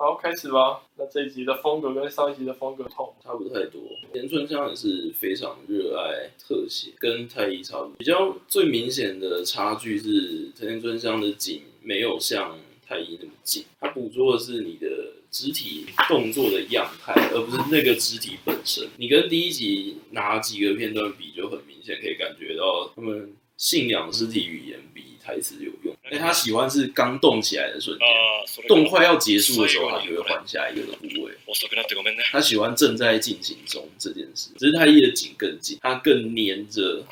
好，开始吧。那这一集的风格跟上一集的风格同差不太多。田村香也是非常热爱特写，跟太一差不多。比较最明显的差距是田村香的景没有像太一那么近，它捕捉的是你的肢体动作的样态，而不是那个肢体本身。你跟第一集拿几个片段比，就很明显可以感觉到他们信仰肢体语言比台词有用。哎，他喜欢是刚动起来的瞬间，动快要结束的时候，他就会换下一个的部位。他喜欢正在进行中这件事，只是太一的景更近，他更黏着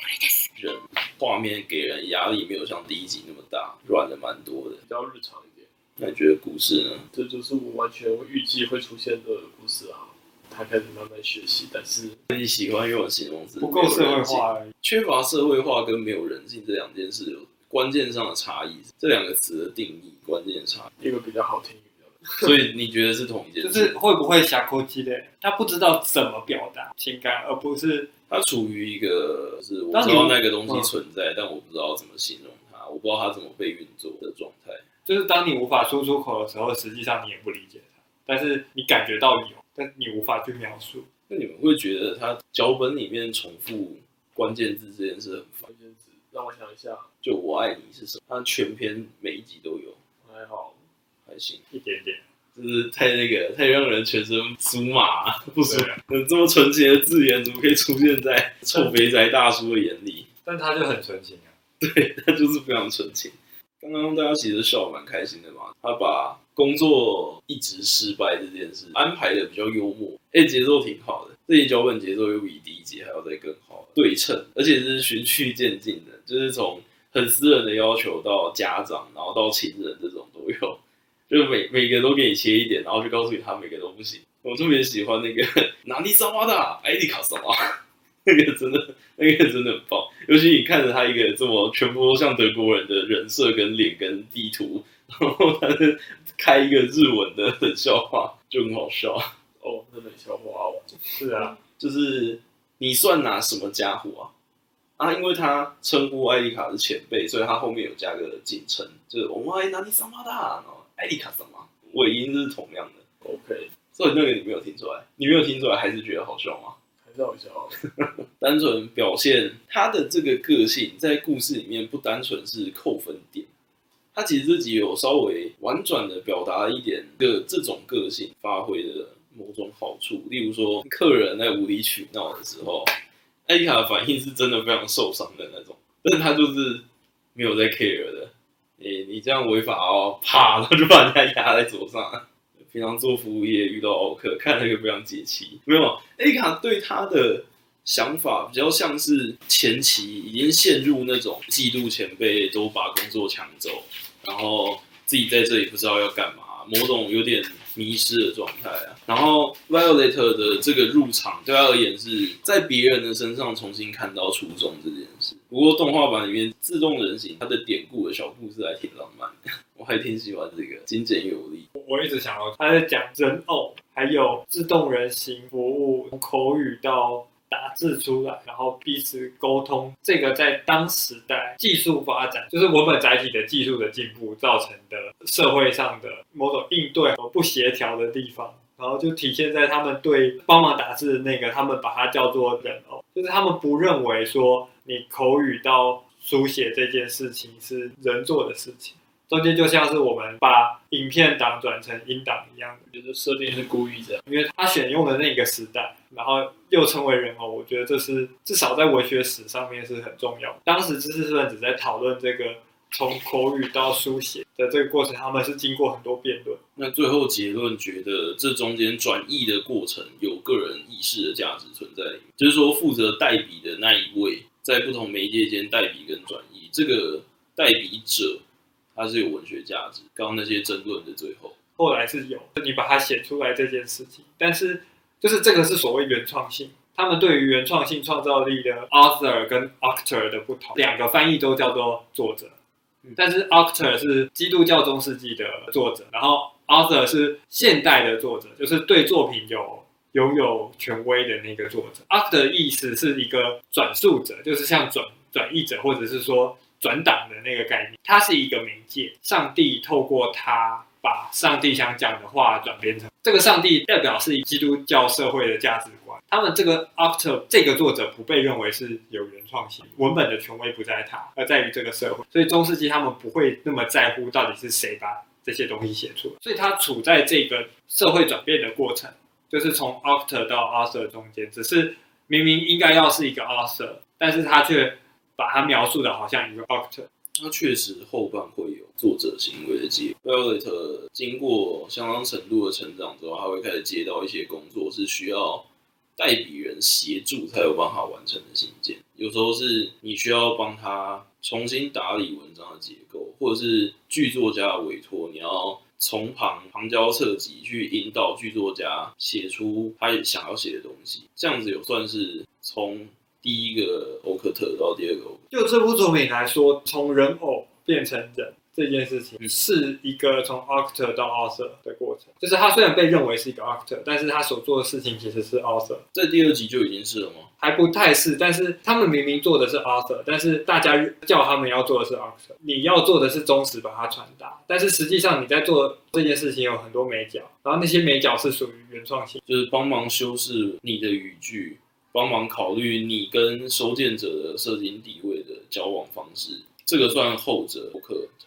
人，画面给人压力没有像第一集那么大，软的蛮多的，比较日常一点。那你觉得故事呢？这就是我完全预计会出现的故事啊！他开始慢慢学习，但是你喜欢用形容词不够社会化，缺乏社会化跟没有人性这两件事有关键上的差异。这两个词的定义关键差异，一个比较好听，一个比较……所以你觉得是同一件事？就是会不会下口机的？他不知道怎么表达情感，而不是他处于一个是我知道那个东西存在，但我不知道怎么形容它，我不知道它怎么被运作的状态。就是当你无法说出口的时候，实际上你也不理解它，但是你感觉到有，但你无法去描述。那你们会觉得他脚本里面重复关键字这件事很烦？让我想一下，就我爱你是什么？他全篇每一集都有，还好，还行，一点点，就是太那个，太让人全身酥麻，不舒服。这么纯情的字眼，怎么可以出现在臭肥宅大叔的眼里？但他就很纯情啊，对，他就是非常纯情。刚刚大家其实笑蛮开心的嘛，他把工作一直失败这件事安排的比较幽默，哎，节奏挺好的，这些脚本节奏又比第一集还要再更好，对称，而且是循序渐进的，就是从很私人的要求到家长，然后到情人这种都有，就是每每个都给你切一点，然后就告诉你他每个都不行。我特别喜欢那个 哪里萨瓦达艾迪卡萨瓦。那个真的，那个真的很棒。尤其你看着他一个这么全部都像德国人的人设跟脸跟地图，然后他是开一个日文的冷笑话，就很好笑。哦，那冷笑话哦，是啊，就是你算拿什么家伙啊？啊，因为他称呼艾丽卡是前辈，所以他后面有加个敬称，就是我们爱拿你什么的，然后艾丽卡什么尾音是同样的。OK，所以那个你没有听出来，你没有听出来，还是觉得好笑吗？还是好笑，单纯表现他的这个个性，在故事里面不单纯是扣分点，他其实自己有稍微婉转的表达一点个这种个性发挥的某种好处。例如说，客人在无理取闹的时候，艾丽卡的反应是真的非常受伤的那种，但是他就是没有在 care 的。诶，你这样违法哦，啪，他就把人家压在桌上。平常做服务业遇到奥客，看那个非常解气。没有，艾卡对他的想法比较像是前期已经陷入那种嫉妒前辈都把工作抢走，然后自己在这里不知道要干嘛，某种有点迷失的状态啊。然后 Violet 的这个入场对他而言是在别人的身上重新看到初衷这件事。不过动画版里面自动人形它的典故的小故事还挺浪漫，我还挺喜欢这个精简有力。我一直想要他在讲人偶，还有自动人形服务，从口语到打字出来，然后彼此沟通。这个在当时代技术发展，就是文本载体的技术的进步造成的社会上的某种应对和不协调的地方，然后就体现在他们对帮忙打字的那个，他们把它叫做人偶，就是他们不认为说你口语到书写这件事情是人做的事情。中间就像是我们把影片档转成音档一样，就是设定是故意的，因为他选用的那个时代，然后又称为人偶，我觉得这是至少在文学史上面是很重要。当时知识分子在讨论这个从口语到书写的这个过程，他们是经过很多辩论。那最后结论觉得这中间转译的过程有个人意识的价值存在，就是说负责代笔的那一位在不同媒介间代笔跟转译，这个代笔者。它是有文学价值。刚刚那些争论的最后，后来是有你把它写出来这件事情，但是就是这个是所谓原创性。他们对于原创性创造力的 author 跟 actor 的不同，两个翻译都叫做作者，但是 actor 是基督教中世纪的作者，然后 author 是现代的作者，就是对作品有拥有权威的那个作者。actor 的意思是一个转述者，就是像转转译者，或者是说。转档的那个概念，它是一个媒介，上帝透过它把上帝想讲的话转变成这个上帝代表是基督教社会的价值观。他们这个 Octo 这个作者不被认为是有原创性，文本的权威不在他，而在于这个社会。所以中世纪他们不会那么在乎到底是谁把这些东西写出来。所以他处在这个社会转变的过程，就是从 Octo 到 Arthur 中间，只是明明应该要是一个 Arthur，但是他却把它描述的好像一个 Octo。他确实后半会有作者行为的介入。Violet 经过相当程度的成长之后，他会开始接到一些工作，是需要代笔人协助才有办法完成的信件。有时候是你需要帮他重新打理文章的结构，或者是剧作家的委托，你要从旁旁敲侧击去引导剧作家写出他想要写的东西。这样子有算是从。第一个欧克特到第二个欧克特，就这部作品来说，从人偶变成人这件事情，是一个从 Octo 到 author 的过程。就是他虽然被认为是一个 Octo，但是他所做的事情其实是 author。在第二集就已经是了吗？还不太是，但是他们明明做的是 author，但是大家叫他们要做的是 Octo。你要做的是忠实把它传达，但是实际上你在做这件事情有很多美角，然后那些美角是属于原创性，就是帮忙修饰你的语句。帮忙考虑你跟收件者的社经地位的交往方式，这个算后者。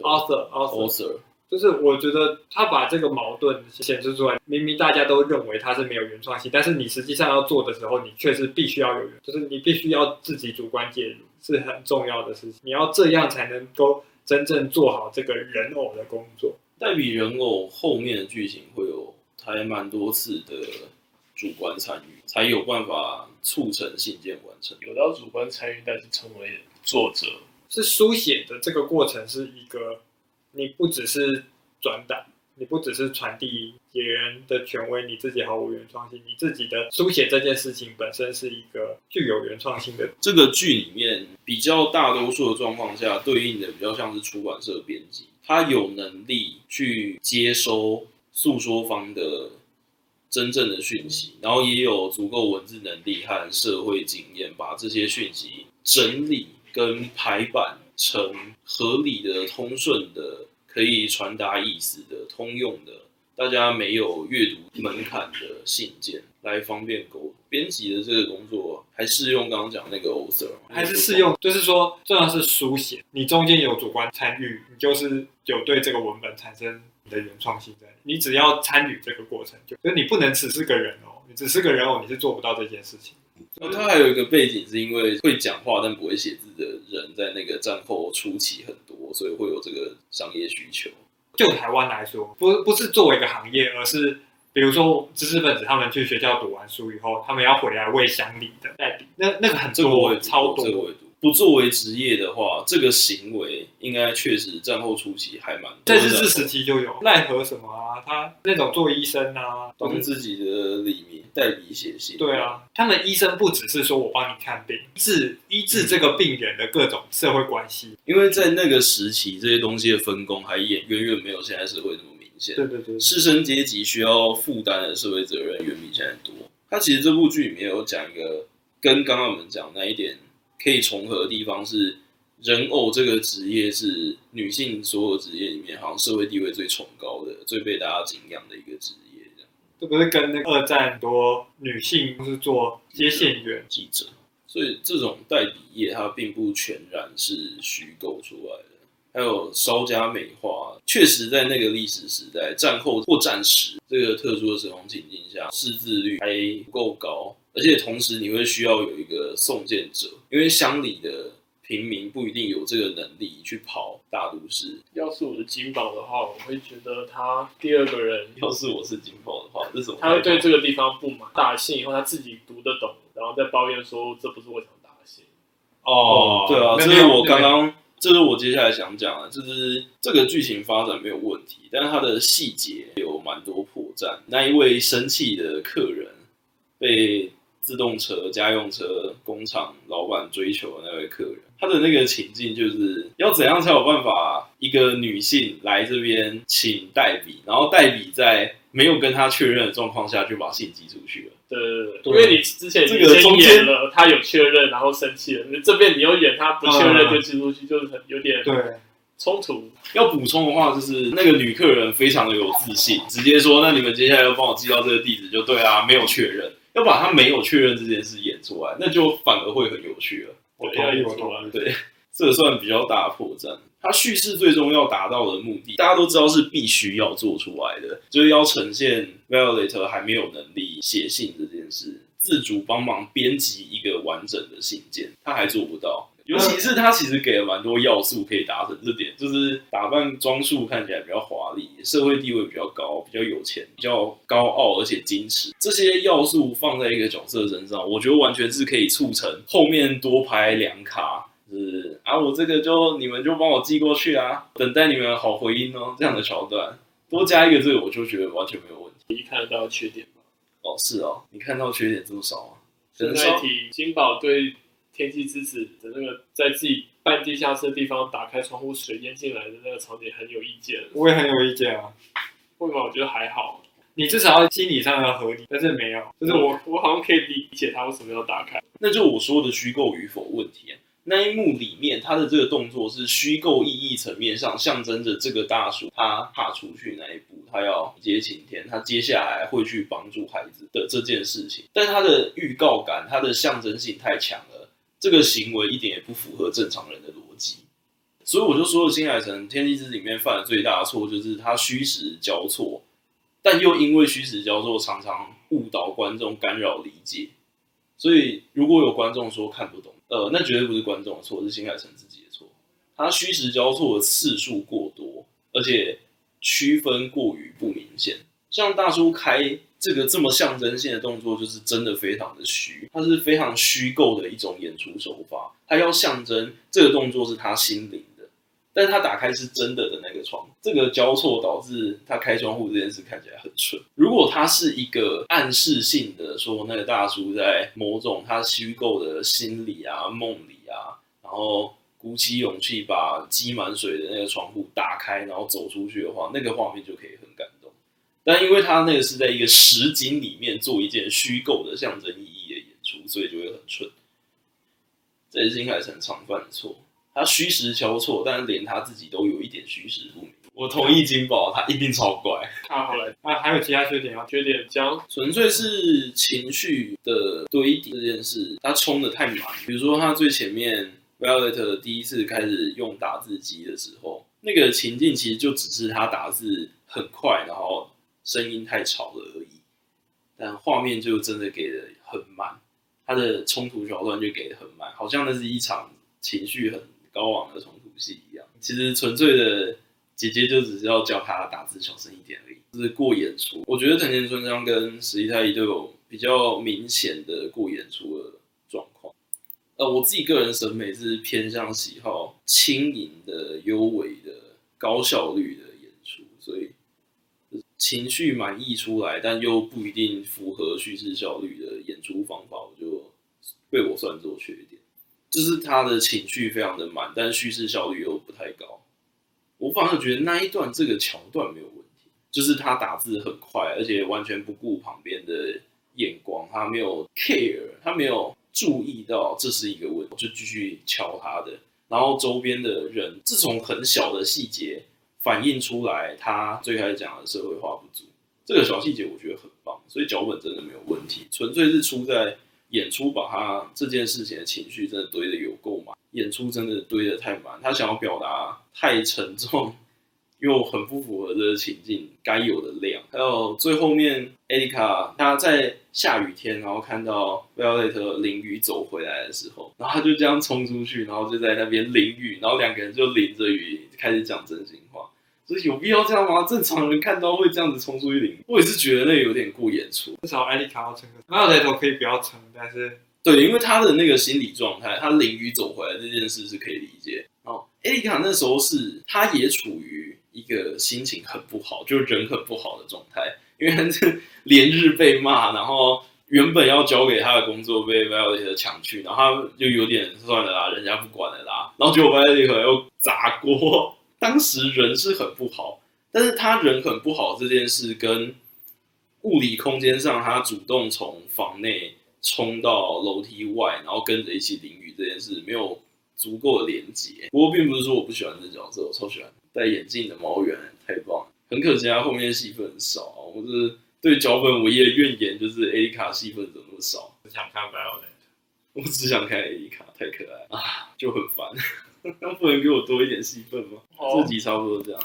Author，Author，就是我觉得他把这个矛盾显示出来。明明大家都认为他是没有原创性，但是你实际上要做的时候，你确实必须要有原，就是你必须要自己主观介入，是很重要的事情。你要这样才能够真正做好这个人偶的工作。代笔人偶后面的剧情会有还蛮多次的主观参与，才有办法。促成信件完成，有到主观参与，但是成为作者是书写的这个过程是一个，你不只是转达，你不只是传递别人的权威，你自己毫无原创性，你自己的书写这件事情本身是一个具有原创性的。这个剧里面比较大多数的状况下，对应的比较像是出版社编辑，他有能力去接收诉说方的。真正的讯息，然后也有足够文字能力和社会经验，把这些讯息整理跟排版成合理的、通顺的、可以传达意思的、通用的、大家没有阅读门槛的信件，来方便沟通。编辑的这个工作还适用刚刚讲那个 author 还是适用？就是说，重要是书写，你中间有主观参与，你就是有对这个文本产生。的原创性在，你只要参与这个过程，就就你不能只是个人哦，你只是个人偶，你是做不到这件事情。那他还有一个背景，是因为会讲话但不会写字的人，在那个战后初期很多，所以会有这个商业需求。就台湾来说，不不是作为一个行业，而是比如说知识分子他们去学校读完书以后，他们要回来为乡里的代笔，那那个很多，超多。这个不作为职业的话，这个行为应该确实战后初期还蛮多。在日治时期就有奈何什么啊，他那种做医生啊，帮自己的里面代笔写信。对啊，他们医生不只是说我帮你看病，治医治这个病人的各种社会关系。因为在那个时期，这些东西的分工还远远远没有现在社会那么明显。对对对，士绅阶级需要负担的社会责任远比现在多。他其实这部剧里面有讲一个跟刚刚我们讲那一点。可以重合的地方是，人偶这个职业是女性所有职业里面好像社会地位最崇高的、最被大家敬仰的一个职业，这样。这不是跟那个二战很多女性都是做接线员、记者，所以这种代笔业它并不全然是虚构出来的。还有稍加美化，确实在那个历史时代、战后或战时这个特殊的时空情境下，识字率还不够高。而且同时，你会需要有一个送件者，因为乡里的平民不一定有这个能力去跑大都市。要是我是金宝的话，我会觉得他第二个人。要是我是金宝的话，这是他会对这个地方不满。打信以后，他自己读得懂，然后再抱怨说：“这不是我想打的信。”哦，对啊，这是我刚刚，这是我接下来想讲的，就是这个剧情发展没有问题，但是它的细节有蛮多破绽。那一位生气的客人被。自动车、家用车工厂老板追求的那位客人，他的那个情境就是要怎样才有办法一个女性来这边请代笔，然后代笔在没有跟他确认的状况下就把信寄出去了。对对对，因为你之前已经先演了，他有确认，然后生气了，这边你又演他不确认就寄出去，就是很有点对冲突。要补充的话，就是那个女客人非常的有自信，直接说：“那你们接下来要帮我寄到这个地址就对啊，没有确认，要把他没有确认这件事演出来，那就反而会很有趣了。”我同意，我同意。对，这算比较大的破绽。他叙事最终要达到的目的，大家都知道是必须要做出来的，就是要呈现 Violet 还没有能力写信这件事，自主帮忙编辑一个完整的信件，他还做不到。尤其是他其实给了蛮多要素可以达成这点，就是打扮装束看起来比较华丽，社会地位比较高，比较有钱，比较高傲而且矜持。这些要素放在一个角色身上，我觉得完全是可以促成后面多拍两卡。是啊，我这个就你们就帮我寄过去啊，等待你们好回音哦。这样的桥段多加一个这个，我就觉得完全没有问题。你看得到缺点吗？哦，是哦，你看到缺点这么少啊？那一题金宝对天气之子的那个在自己半地下室的地方打开窗户水淹进来的那个场景很有意见。我也很有意见啊。为什么？我觉得还好。你至少要心理上要合理，但是没有，就是我我好像可以理解他为什么要打开。那就我说的虚构与否问题啊。那一幕里面，他的这个动作是虚构意义层面上象征着这个大叔他踏出去那一步，他要接晴天，他接下来会去帮助孩子的这件事情。但他的预告感，他的象征性太强了，这个行为一点也不符合正常人的逻辑。所以我就说，新海诚《天气之子》里面犯的最大的错就是他虚实交错，但又因为虚实交错，常常误导观众，干扰理解。所以如果有观众说看不懂，呃，那绝对不是观众的错，是新海诚自己的错。他虚实交错的次数过多，而且区分过于不明显。像大叔开这个这么象征性的动作，就是真的非常的虚，它是非常虚构的一种演出手法。它要象征这个动作是他心灵的，但是他打开是真的的那个窗，这个交错导致他开窗户这件事看起来很蠢。如果他是一个暗示性的说，那个大叔在某种他虚构的心理啊、梦里啊，然后鼓起勇气把积满水的那个窗户打开，然后走出去的话，那个画面就可以很感。但因为他那个是在一个实景里面做一件虚构的象征意义的演出，所以就会很蠢。这也是新海诚常犯的错，他虚实交错，但是连他自己都有一点虚实不明。我同意金宝，他一定超怪。他后来啊，还有其他缺点啊？缺点讲纯粹是情绪的堆叠这件事，他冲得太满。比如说他最前面，Violet 第一次开始用打字机的时候，那个情境其实就只是他打字很快，然后声音太吵了而已。但画面就真的给的很慢，他的冲突桥段就给的很慢，好像那是一场情绪很高昂的冲突戏一样。其实纯粹的。姐姐就只是要教他打字小声一点而已，就是过演出。我觉得藤田春香跟石一太一都有比较明显的过演出的状况。呃，我自己个人审美是偏向喜好轻盈的、优美的、高效率的演出，所以情绪满溢出来，但又不一定符合叙事效率的演出方法，我就被我算作缺点。就是他的情绪非常的满，但叙事效率又不太高。我反而觉得那一段这个桥段没有问题，就是他打字很快，而且完全不顾旁边的眼光，他没有 care，他没有注意到这是一个问题，就继续敲他的。然后周边的人，自从很小的细节反映出来，他最开始讲的社会化不足，这个小细节我觉得很棒，所以脚本真的没有问题，纯粹是出在演出把他这件事情的情绪真的堆得有够满。演出真的堆得太满，他想要表达太沉重，又很不符合这个情境该有的量。还有最后面，艾丽卡她在下雨天，然后看到 Violet 淋雨走回来的时候，然后他就这样冲出去，然后就在那边淋雨，然后两个人就淋着雨开始讲真心话。所以有必要这样吗？正常人看到会这样子冲出去淋，我也是觉得那有点过演出。至少艾丽卡要撑个，Violet 可以不要撑，但是。对，因为他的那个心理状态，他淋雨走回来这件事是可以理解。哦，艾丽卡那时候是，他也处于一个心情很不好，就是人很不好的状态，因为他是 连日被骂，然后原本要交给他的工作被 Violet 抢去，然后他就有点算了啦，人家不管了啦，然后结果 Violet 又砸锅。当时人是很不好，但是他人很不好这件事跟物理空间上他主动从房内。冲到楼梯外，然后跟着一起淋雨这件事没有足够的连接。不过并不是说我不喜欢这角色，我超喜欢戴眼镜的毛猿，太棒了。很可惜他后面戏份很少，我是对脚本唯一的怨言就是 A 卡戏份怎么那么少？只想看 Violet，我只想看 A 卡，太可爱啊，就很烦。那不能给我多一点戏份吗自己差不多这样。